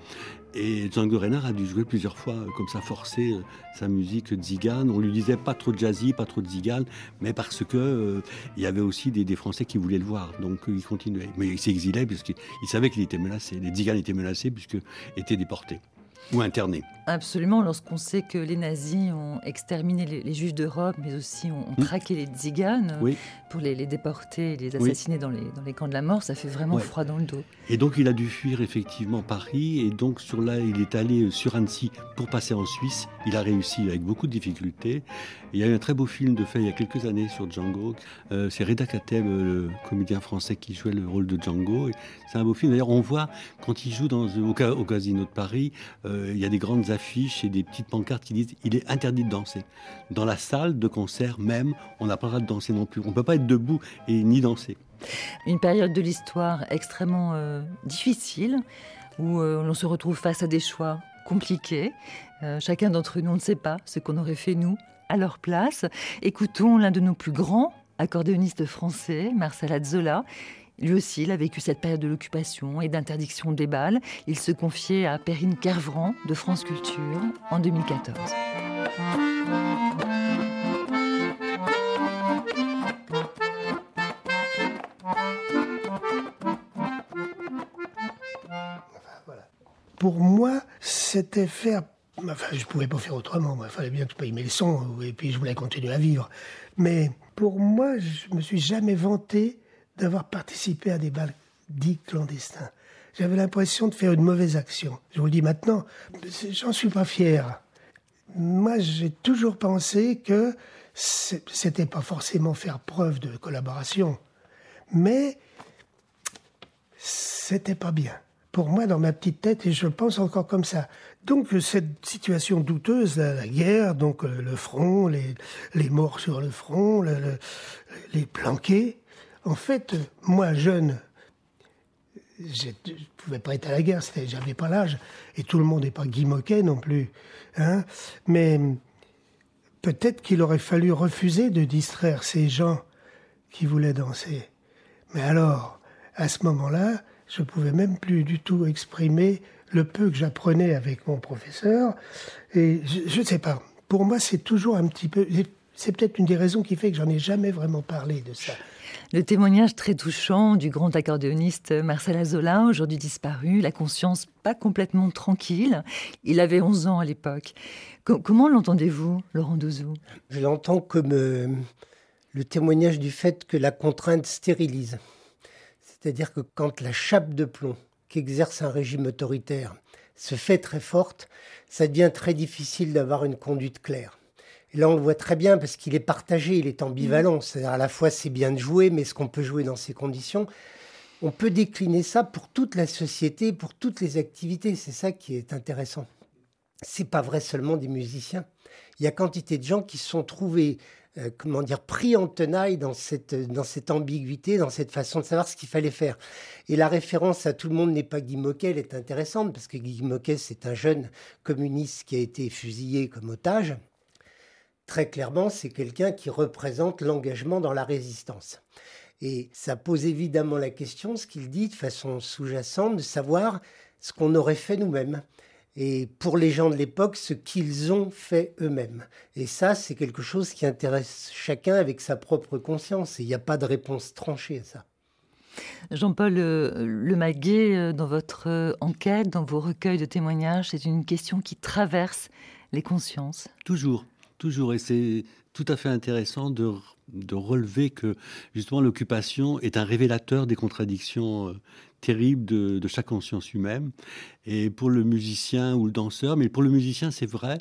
Et Django Reinhardt a dû jouer plusieurs fois, euh, comme ça, forcer euh, sa musique zigane. On lui disait pas trop de jazzy, pas trop de zigane, mais parce que euh, il y avait aussi des, des, Français qui voulaient le voir. Donc il continuait. Mais il s'exilait puisqu'il savait qu'il était menacé. Les ziganes étaient menacés puisque étaient déportés ou internés.
Absolument, lorsqu'on sait que les nazis ont exterminé les, les juifs d'Europe, mais aussi ont, ont traqué les tziganes
oui.
pour les, les, déporter, les assassiner oui. dans, les, dans les camps de la mort, ça fait vraiment ouais. froid dans le dos.
Et donc il a dû fuir effectivement Paris, et donc sur là, il est allé sur Annecy pour passer en Suisse. Il a réussi avec beaucoup de difficultés. Il y a eu un très beau film de fait il y a quelques années sur Django. Euh, c'est Reda Kateb, le comédien français qui jouait le rôle de Django. C'est un beau film. D'ailleurs, on voit quand il joue dans, au, au Casino de Paris, euh, il y a des grandes affiches et des petites pancartes qui disent il est interdit de danser. Dans la salle de concert même, on n'a pas le droit de danser non plus. On ne peut pas être debout et ni danser.
Une période de l'histoire extrêmement euh, difficile où euh, l'on se retrouve face à des choix compliqués. Euh, chacun d'entre nous ne sait pas ce qu'on aurait fait nous à leur place. Écoutons l'un de nos plus grands accordéonistes français, Marcel Azzola. Lui aussi, il a vécu cette période de l'occupation et d'interdiction des balles. Il se confiait à Perrine Kervran de France Culture en 2014.
Pour moi, c'était faire Enfin, je ne pouvais pas faire autrement. Il fallait bien que je paye mes leçons et puis je voulais continuer à vivre. Mais pour moi, je me suis jamais vanté d'avoir participé à des bals dits clandestins. J'avais l'impression de faire une mauvaise action. Je vous le dis maintenant, j'en suis pas fier. Moi, j'ai toujours pensé que c'était pas forcément faire preuve de collaboration, mais c'était pas bien. Pour moi, dans ma petite tête, et je pense encore comme ça. Donc cette situation douteuse, la, la guerre, donc le, le front, les, morts sur le front, le, les planqués, en fait, moi, jeune, je ne pouvais pas être à la guerre, j'avais pas l'âge, et tout le monde n'est pas Guy Moquet non plus. Hein Mais peut-être qu'il aurait fallu refuser de distraire ces gens qui voulaient danser. Mais alors, à ce moment-là, je pouvais même plus du tout exprimer le peu que j'apprenais avec mon professeur. Et je ne sais pas. Pour moi, c'est toujours un petit peu. C'est peut-être une des raisons qui fait que j'en ai jamais vraiment parlé de ça.
Le témoignage très touchant du grand accordéoniste Marcel Azola, aujourd'hui disparu, la conscience pas complètement tranquille. Il avait 11 ans à l'époque. comment l'entendez-vous, Laurent Douzou
Je l'entends comme euh, le témoignage du fait que la contrainte stérilise. C'est-à-dire que quand la chape de plomb qu'exerce un régime autoritaire se fait très forte, ça devient très difficile d'avoir une conduite claire. Là, on le voit très bien parce qu'il est partagé, il est ambivalent. C'est-à-dire à la fois c'est bien de jouer, mais est-ce qu'on peut jouer dans ces conditions On peut décliner ça pour toute la société, pour toutes les activités. C'est ça qui est intéressant. C'est pas vrai seulement des musiciens. Il y a quantité de gens qui se sont trouvés euh, comment dire, pris en tenaille dans cette, dans cette ambiguïté, dans cette façon de savoir ce qu'il fallait faire. Et la référence à tout le monde n'est pas Guy Moquet, elle est intéressante, parce que Guy Moquet, c'est un jeune communiste qui a été fusillé comme otage. Très clairement, c'est quelqu'un qui représente l'engagement dans la résistance. Et ça pose évidemment la question, ce qu'il dit de façon sous-jacente, de savoir ce qu'on aurait fait nous-mêmes et pour les gens de l'époque, ce qu'ils ont fait eux-mêmes. Et ça, c'est quelque chose qui intéresse chacun avec sa propre conscience. Et il n'y a pas de réponse tranchée à ça.
Jean-Paul Lemaguet, dans votre enquête, dans vos recueils de témoignages, c'est une question qui traverse les consciences
Toujours, toujours. Et c'est tout à fait intéressant de, de relever que justement l'occupation est un révélateur des contradictions euh, terribles de, chaque conscience humaine. Et pour le musicien ou le danseur, mais pour le musicien c'est vrai,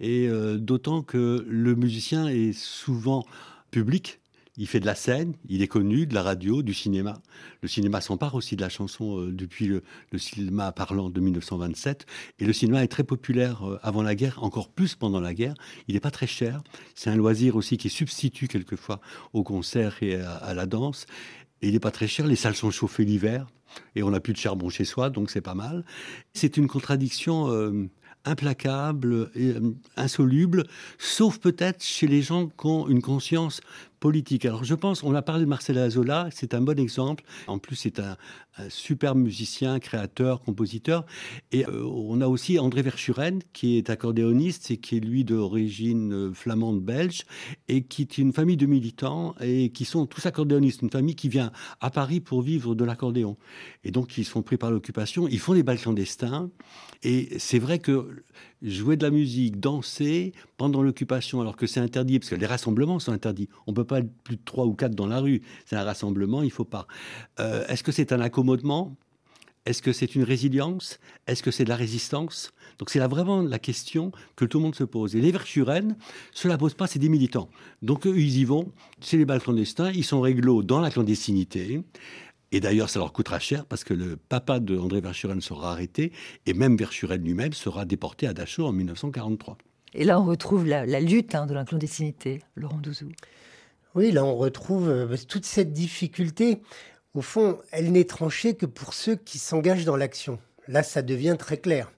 et euh, d'autant que le musicien est souvent public, il fait de la scène, il est connu, de la radio, du cinéma. Le cinéma s'empare aussi de la chanson euh, depuis le, cinéma parlant de 1927. Et le cinéma est très populaire euh, avant la guerre, encore plus pendant la guerre. Il n'est pas très cher. C'est un loisir aussi qui substitue quelquefois au concert et à, la danse. Et il n'est pas très cher. Les salles sont chauffées l'hiver et on n'a plus de charbon chez soi, donc c'est pas mal. C'est une contradiction. Euh, implacable, et, insoluble, sauf peut-être chez les gens qui ont une conscience politique. Alors je pense, on a parlé de Marcel Azola, c'est un bon exemple. En plus, c'est un, un super musicien, créateur, compositeur. Et euh, on a aussi André Verschuren, qui est accordéoniste et qui est lui d'origine euh, flamande belge, et qui est une famille de militants et qui sont tous accordéonistes, une famille qui vient à Paris pour vivre de l'accordéon. Et donc, ils sont pris par l'occupation, ils font des bals clandestins. Et c'est vrai que jouer de la musique, danser pendant l'occupation, alors que c'est interdit, parce que les rassemblements sont interdits. On ne peut pas être plus de trois ou quatre dans la rue. C'est un rassemblement, il ne faut pas. Euh, Est-ce que c'est un accommodement? Est-ce que c'est une résilience? Est-ce que c'est de la résistance? Donc c'est là vraiment la question que tout le monde se pose. Et les Verschuren, cela pose pas, c'est des militants. Donc eux, ils y vont, c'est les bals clandestins, ils sont réglo dans la clandestinité. Et d'ailleurs, ça leur coûtera cher parce que le papa de André Verschuren sera arrêté et même Verschuren lui-même sera déporté à Dachau en 1943.
Et là, on retrouve la, la lutte hein, de la clandestinité, Laurent Douzou.
Oui, là, on retrouve euh, toute cette difficulté. Au fond, elle n'est tranchée que pour ceux qui s'engagent dans l'action. Là, ça devient très clair.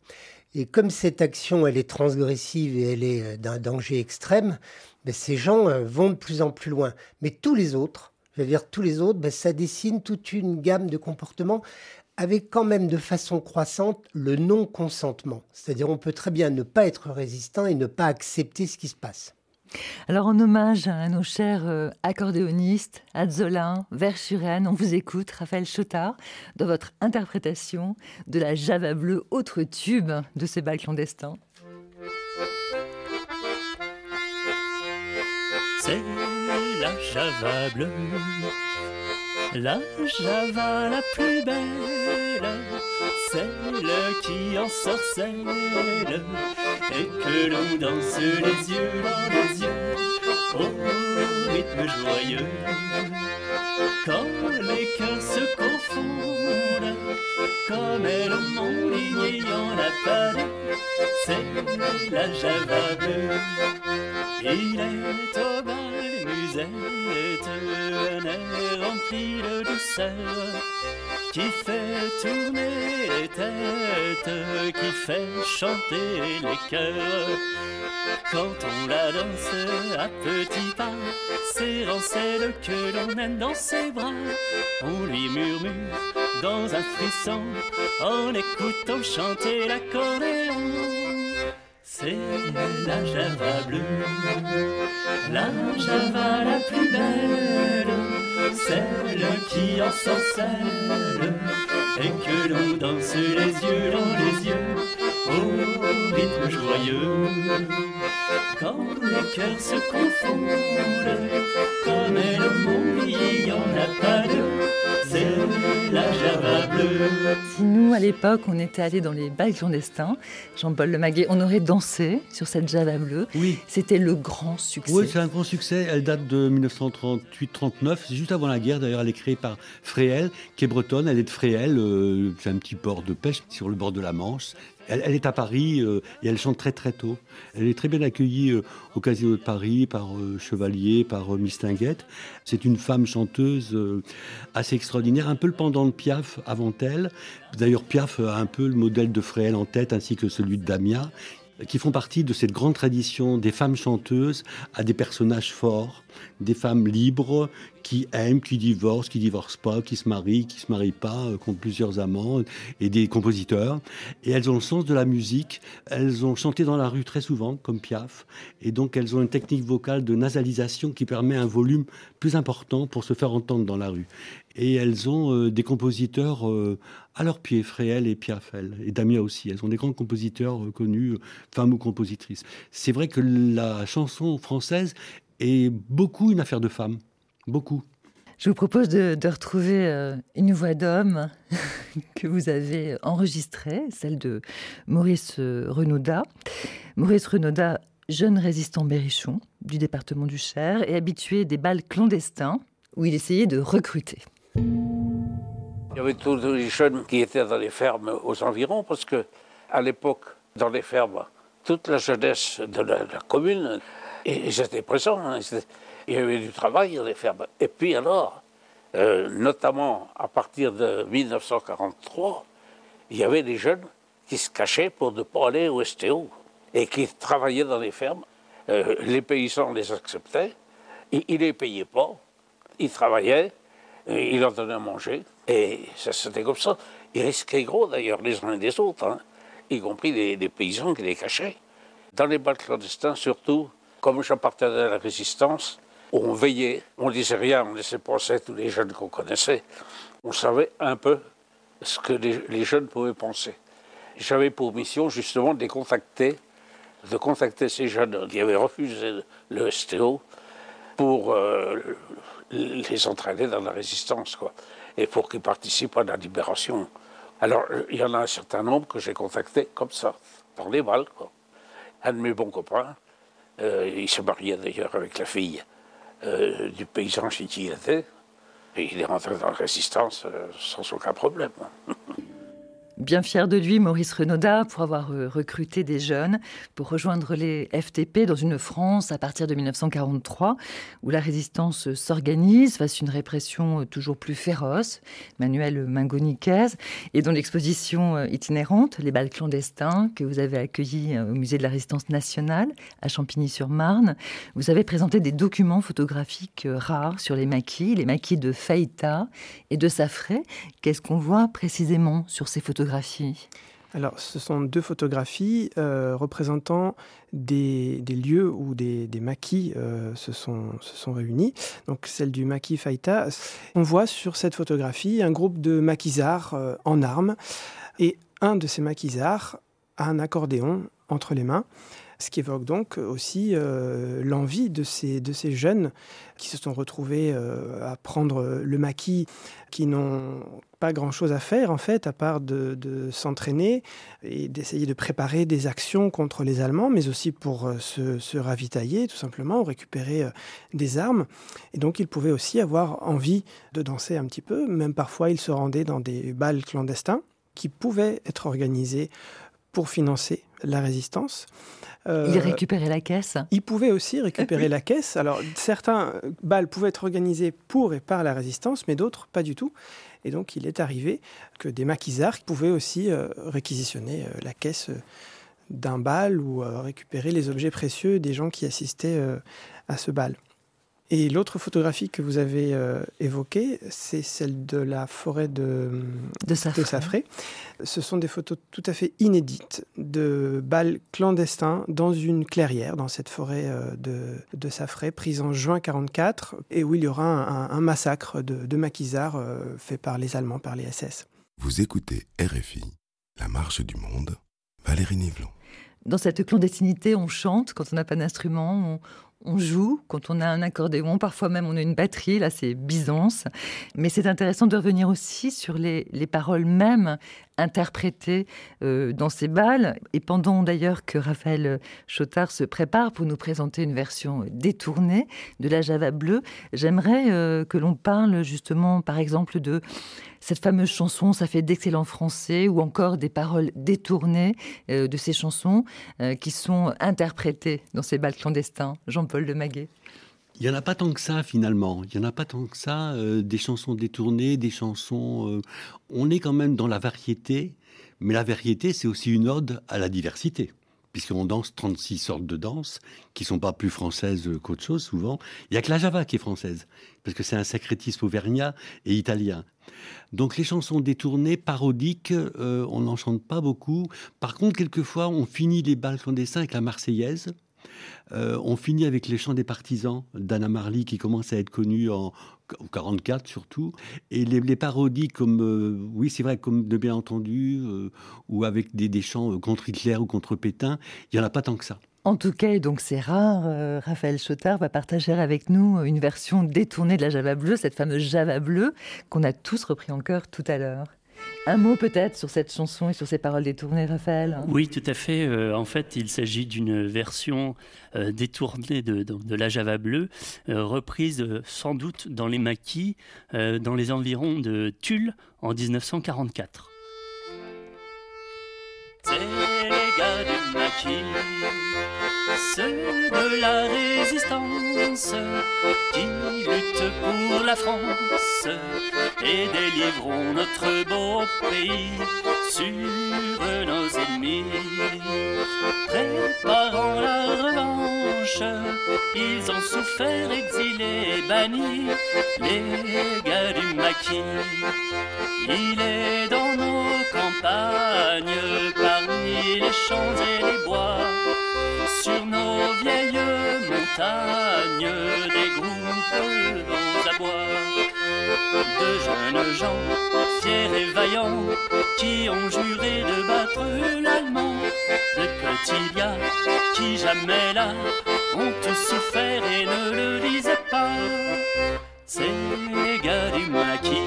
Et comme cette action, elle est transgressive et elle est euh, d'un danger extrême, ben, ces gens euh, vont de plus en plus loin. Mais tous les autres, je veux dire tous les autres, ben, ça dessine toute une gamme de comportements avec quand même de façon croissante le non-consentement. C'est-à-dire on peut très bien ne pas être résistant et ne pas accepter ce qui se passe.
Alors en hommage à nos chers euh, accordéonistes, Azzolin, Verschuren, on vous écoute, Raphaël Chotard, dans votre interprétation de la Java bleue, autre tube de ces bals clandestins.
La Java bleue, la Java la plus belle, celle qui ensorcelle et que l'on danse les yeux dans les yeux au rythme joyeux. Quand les cœurs se confondent, comme elle il y en a pas c'est la Java bleue. Il est au bal musette, un air rempli de douceur, qui fait tourner les têtes, qui fait chanter les cœurs. Quand on la danse à petits pas, serrant celle que l'on aime dans ses bras, on lui murmure dans un frisson, en écoutant chanter l'accordéon. C'est la Java bleue, la Java la plus belle, celle qui ensorcelle. Et que l'on danse les yeux dans les yeux au rythme joyeux. Quand les cœurs se confondent, comme elle monte, il n'y en a pas deux, c'est la Java bleue.
Si nous, à l'époque, on était allés dans les bals clandestins, Jean-Paul Lemaguet, on aurait dansé sur cette Java bleue.
Oui.
C'était le grand succès.
Oui, c'est un grand succès. Elle date de 1938-39. C'est juste avant la guerre. D'ailleurs, elle est créée par Fréhel, qui est bretonne. Elle est de Fréhel. Euh, c'est un petit port de pêche sur le bord de la Manche. Elle, est à Paris euh, et elle chante très très tôt. Elle est très bien accueillie euh, au Casino de Paris par euh, Chevalier, par Mistinguette. C'est une femme chanteuse assez extraordinaire, un peu le pendant de Piaf avant elle. D'ailleurs, Piaf a un peu le modèle de Fréhel en tête, ainsi que celui de Damia qui font partie de cette grande tradition des femmes chanteuses à des personnages forts, des femmes libres qui aiment, qui divorcent, qui divorcent pas, qui se marient, qui se marient pas, euh, qui ont plusieurs amants, et des compositeurs. Et elles ont le sens de la musique. Elles ont chanté dans la rue très souvent, comme Piaf. Et donc elles ont une technique vocale de nasalisation qui permet un volume plus important pour se faire entendre dans la rue. Et elles ont euh, des compositeurs euh, à leurs pieds, Fréhel et Piaf, et Damia aussi. Elles ont des grands compositeurs connus, femmes ou compositrices. C'est vrai que la chanson française est beaucoup une affaire de femmes. Beaucoup.
Je vous propose de, retrouver euh, une voix d'homme [laughs] que vous avez enregistrée, celle de Maurice Renaudat. Maurice Renaudat, jeune résistant berrichon du département du Cher et habitué des balles clandestins où il essayait de recruter.
Il y avait tous les jeunes qui étaient dans les fermes aux environs parce que à l'époque, dans les fermes, toute la jeunesse de la, commune, et j'étais présent. Hein, il y avait du travail dans les fermes. Et puis alors, euh, notamment à partir de 1943, il y avait des jeunes qui se cachaient pour ne pas aller au STO et qui travaillaient dans les fermes. Euh, les paysans les acceptaient, ils ne les payaient pas, ils travaillaient, ils leur donnaient à manger, et ça c'était comme ça. Ils risquaient gros d'ailleurs les uns les autres, hein, y compris les, paysans qui les cachaient. Dans les bals clandestins surtout, comme j'appartenais à la résistance, on veillait, on disait rien, on laissait penser tous les jeunes qu'on connaissait. On savait un peu ce que les, jeunes pouvaient penser. J'avais pour mission justement de contacter, de contacter ces jeunes qui avaient refusé le STO pour euh, les entraîner dans la résistance, quoi, et pour qu'ils participent à la libération. Alors, il y en a un certain nombre que j'ai contactés comme ça, par les balles. Un de mes bons copains, euh, il se mariait d'ailleurs avec la fille euh, du paysan chez qui il était. Et il est rentré dans la résistance euh, sans aucun problème. [laughs]
Bien fier de lui, Maurice Renaudat, pour avoir euh, recruté des jeunes pour rejoindre les FTP dans une France à partir de 1943, où la résistance s'organise face à une répression euh, toujours plus féroce. Manuel Mangoniquez, et dont l'exposition euh, itinérante, Les balles clandestins, que vous avez accueilli au Musée de la Résistance nationale à Champigny-sur-Marne, vous avez présenté des documents photographiques rares sur les maquis, les maquis de Faïta et de Safré. Qu'est-ce qu'on voit précisément sur ces
alors, ce sont deux photographies euh, représentant des, lieux où des, maquis euh, se, sont, réunis. Donc, celle du maquis Faïta. On voit sur cette photographie un groupe de maquisards euh, en armes. Et un de ces maquisards a un accordéon entre les mains ce qui évoque donc aussi l'envie de ces, jeunes qui se sont retrouvés à prendre le maquis, qui n'ont pas grand-chose à faire en fait, à part de, s'entraîner et d'essayer de préparer des actions contre les Allemands, mais aussi pour euh, se, ravitailler tout simplement, ou récupérer des armes. Et donc ils pouvaient aussi avoir envie de danser un petit peu, même parfois ils se rendaient dans des bals clandestins qui pouvaient être organisés pour financer la résistance.
Euh, il récupérait la caisse
Il pouvait aussi récupérer la caisse. Alors, certains balles pouvaient être organisés pour et par la résistance, mais d'autres pas du tout. Et donc, il est arrivé que des maquisards pouvaient aussi euh, réquisitionner euh, la caisse d'un bal ou récupérer les objets précieux des gens qui assistaient à ce bal. Et l'autre photographie que vous avez euh, évoquée, c'est celle de la forêt de,
de, Safré.
Ce sont des photos tout à fait inédites de balles clandestins dans une clairière, dans cette forêt euh, de, de Safré, prise en juin 1944, et où il y aura un, massacre de, maquisards euh, fait par les Allemands, par les SS.
Vous écoutez RFI, La Marche du Monde, Valérie Nivelon.
Dans cette clandestinité, on chante quand on n'a pas d'instrument, on joue, quand on a un accordéon, parfois même on a une batterie, là c'est Byzance. Mais c'est intéressant de revenir aussi sur les, paroles mêmes interprétées euh, dans ces balles. Et pendant d'ailleurs que Raphaël Chotard se prépare pour nous présenter une version détournée de la Java bleue, j'aimerais euh, que l'on parle justement par exemple de cette fameuse chanson, ça fait d'excellents français, ou encore des paroles détournées euh, de ces chansons qui sont interprétées dans ces bals clandestins. Jean-Paul de Maguet.
Il n'y en a pas tant que ça finalement. Il n'y en a pas tant que ça. Euh, des chansons détournées, des chansons. on est quand même dans la variété, mais la variété, c'est aussi une ode à la diversité puisqu'on danse 36 sortes de danses qui sont pas plus françaises qu'autre chose souvent. Il y a que la java qui est française, parce que c'est un sacrétisme auvergnat et italien. Donc les chansons détournées, parodiques, euh, on n'en chante pas beaucoup. Par contre, quelquefois, on finit les bals clandestins avec la Marseillaise. Euh, on finit avec les chants des partisans d'Anna Marley qui commence à être connu en 44 surtout. Et les, parodies comme, euh, oui c'est vrai, comme de bien entendu, ou avec des, chants contre Hitler ou contre Pétain, il n'y en a pas tant que ça.
En tout cas, donc c'est rare, euh, Raphaël Chotard va partager avec nous une version détournée de la Java bleue, cette fameuse Java bleue qu'on a tous repris en chœur tout à l'heure. Un mot peut-être sur cette chanson et sur ces paroles détournées, Raphaël
Oui, tout à fait. Euh, en fait, il s'agit d'une version euh, détournée de, de, la Java bleue, reprise sans doute dans les maquis, dans les environs de Tulle en 1944. C'est les gars du maquis ceux de la résistance qui luttent pour la France et délivrons notre beau pays sur nos ennemis. Préparant la revanche, ils ont souffert, exilés, bannis, les gars du maquis. Il est dans nos campagnes, parmi les champs et les bois sur nos vieilles montagnes, des groupes aux abois. De jeunes gens, fiers et vaillants, qui ont juré de battre l'allemand. De petits gars qui jamais là ont souffert et ne le disaient pas. Ces gars du maquis,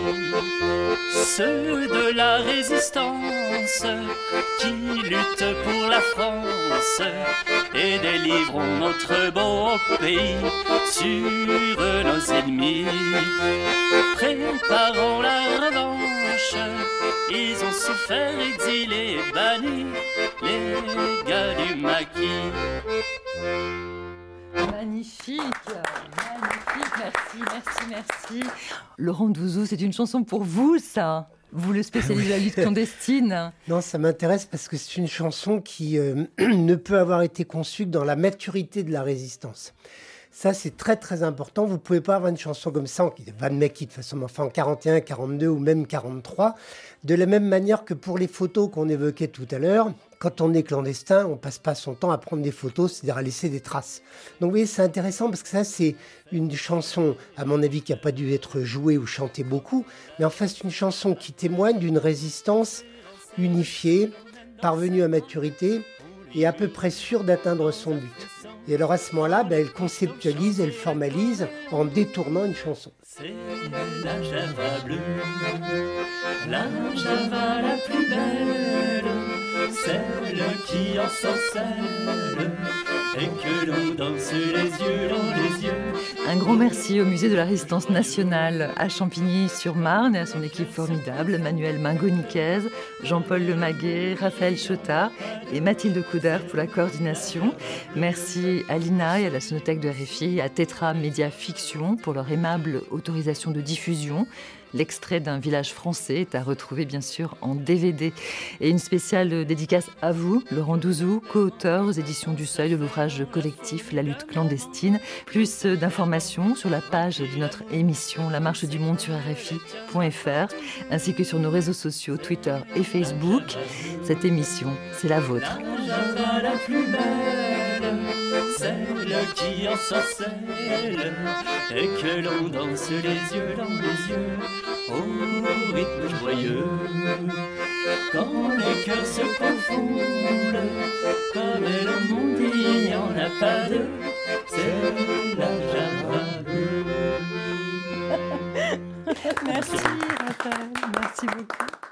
ceux de la résistance qui luttent pour la France et délivrons notre beau pays sur nos ennemis. Préparons la revanche, ils ont souffert, exilés, bannis, les gars du maquis.
Magnifique, magnifique, merci, merci, merci. Laurent Douzou, c'est une chanson pour vous, ça vous, le spécialiste de la lutte clandestine [laughs]
Non, ça m'intéresse parce que c'est une chanson qui euh, [clears throat] ne peut avoir été conçue que dans la maturité de la résistance. Ça, c'est très très important. Vous pouvez pas avoir une chanson comme ça, qui Van Meckie de façon, enfin en 41, 42 ou même 43. De la même manière que pour les photos qu'on évoquait tout à l'heure, quand on est clandestin, on passe pas son temps à prendre des photos, c'est-à-dire à laisser des traces. Donc vous voyez, c'est intéressant parce que ça, c'est une chanson, à mon avis, qui n'a pas dû être jouée ou chantée beaucoup, mais en fait, c'est une chanson qui témoigne d'une résistance unifiée, parvenue à maturité et à peu près sûre d'atteindre son but. Et alors à ce moment-là, ben, elle conceptualise, elle formalise en détournant une chanson.
C'est la java bleue, la java la plus belle, celle qui en sorcelle et que l'on danse les yeux dans les yeux.
Un grand merci au Musée de la Résistance nationale à Champigny-sur-Marne et à son équipe formidable, Manuel Mingoniquez, Jean-Paul Lemaguet, Raphaël Chotard et Mathilde Couder pour la coordination. Merci à l'INA et à la Sonothèque de RFI à Tetra Média Fiction pour leur aimable autorisation de diffusion. L'extrait d'un village français est à retrouver bien sûr en DVD. Et une spéciale dédicace à vous, Laurent Douzou, co-auteur aux éditions du Seuil de l'ouvrage collectif La lutte clandestine. Plus d'informations sur la page de notre émission La marche du monde sur RFI.fr ainsi que sur nos réseaux sociaux Twitter et Facebook. Cette émission, c'est la vôtre.
Celle qui en sorcelle et que l'on danse les yeux dans les yeux au rythme joyeux. Quand les cœurs se confondent, comme le monde il n'y en a pas deux, c'est la java. [laughs]
Merci Raphaël, merci beaucoup.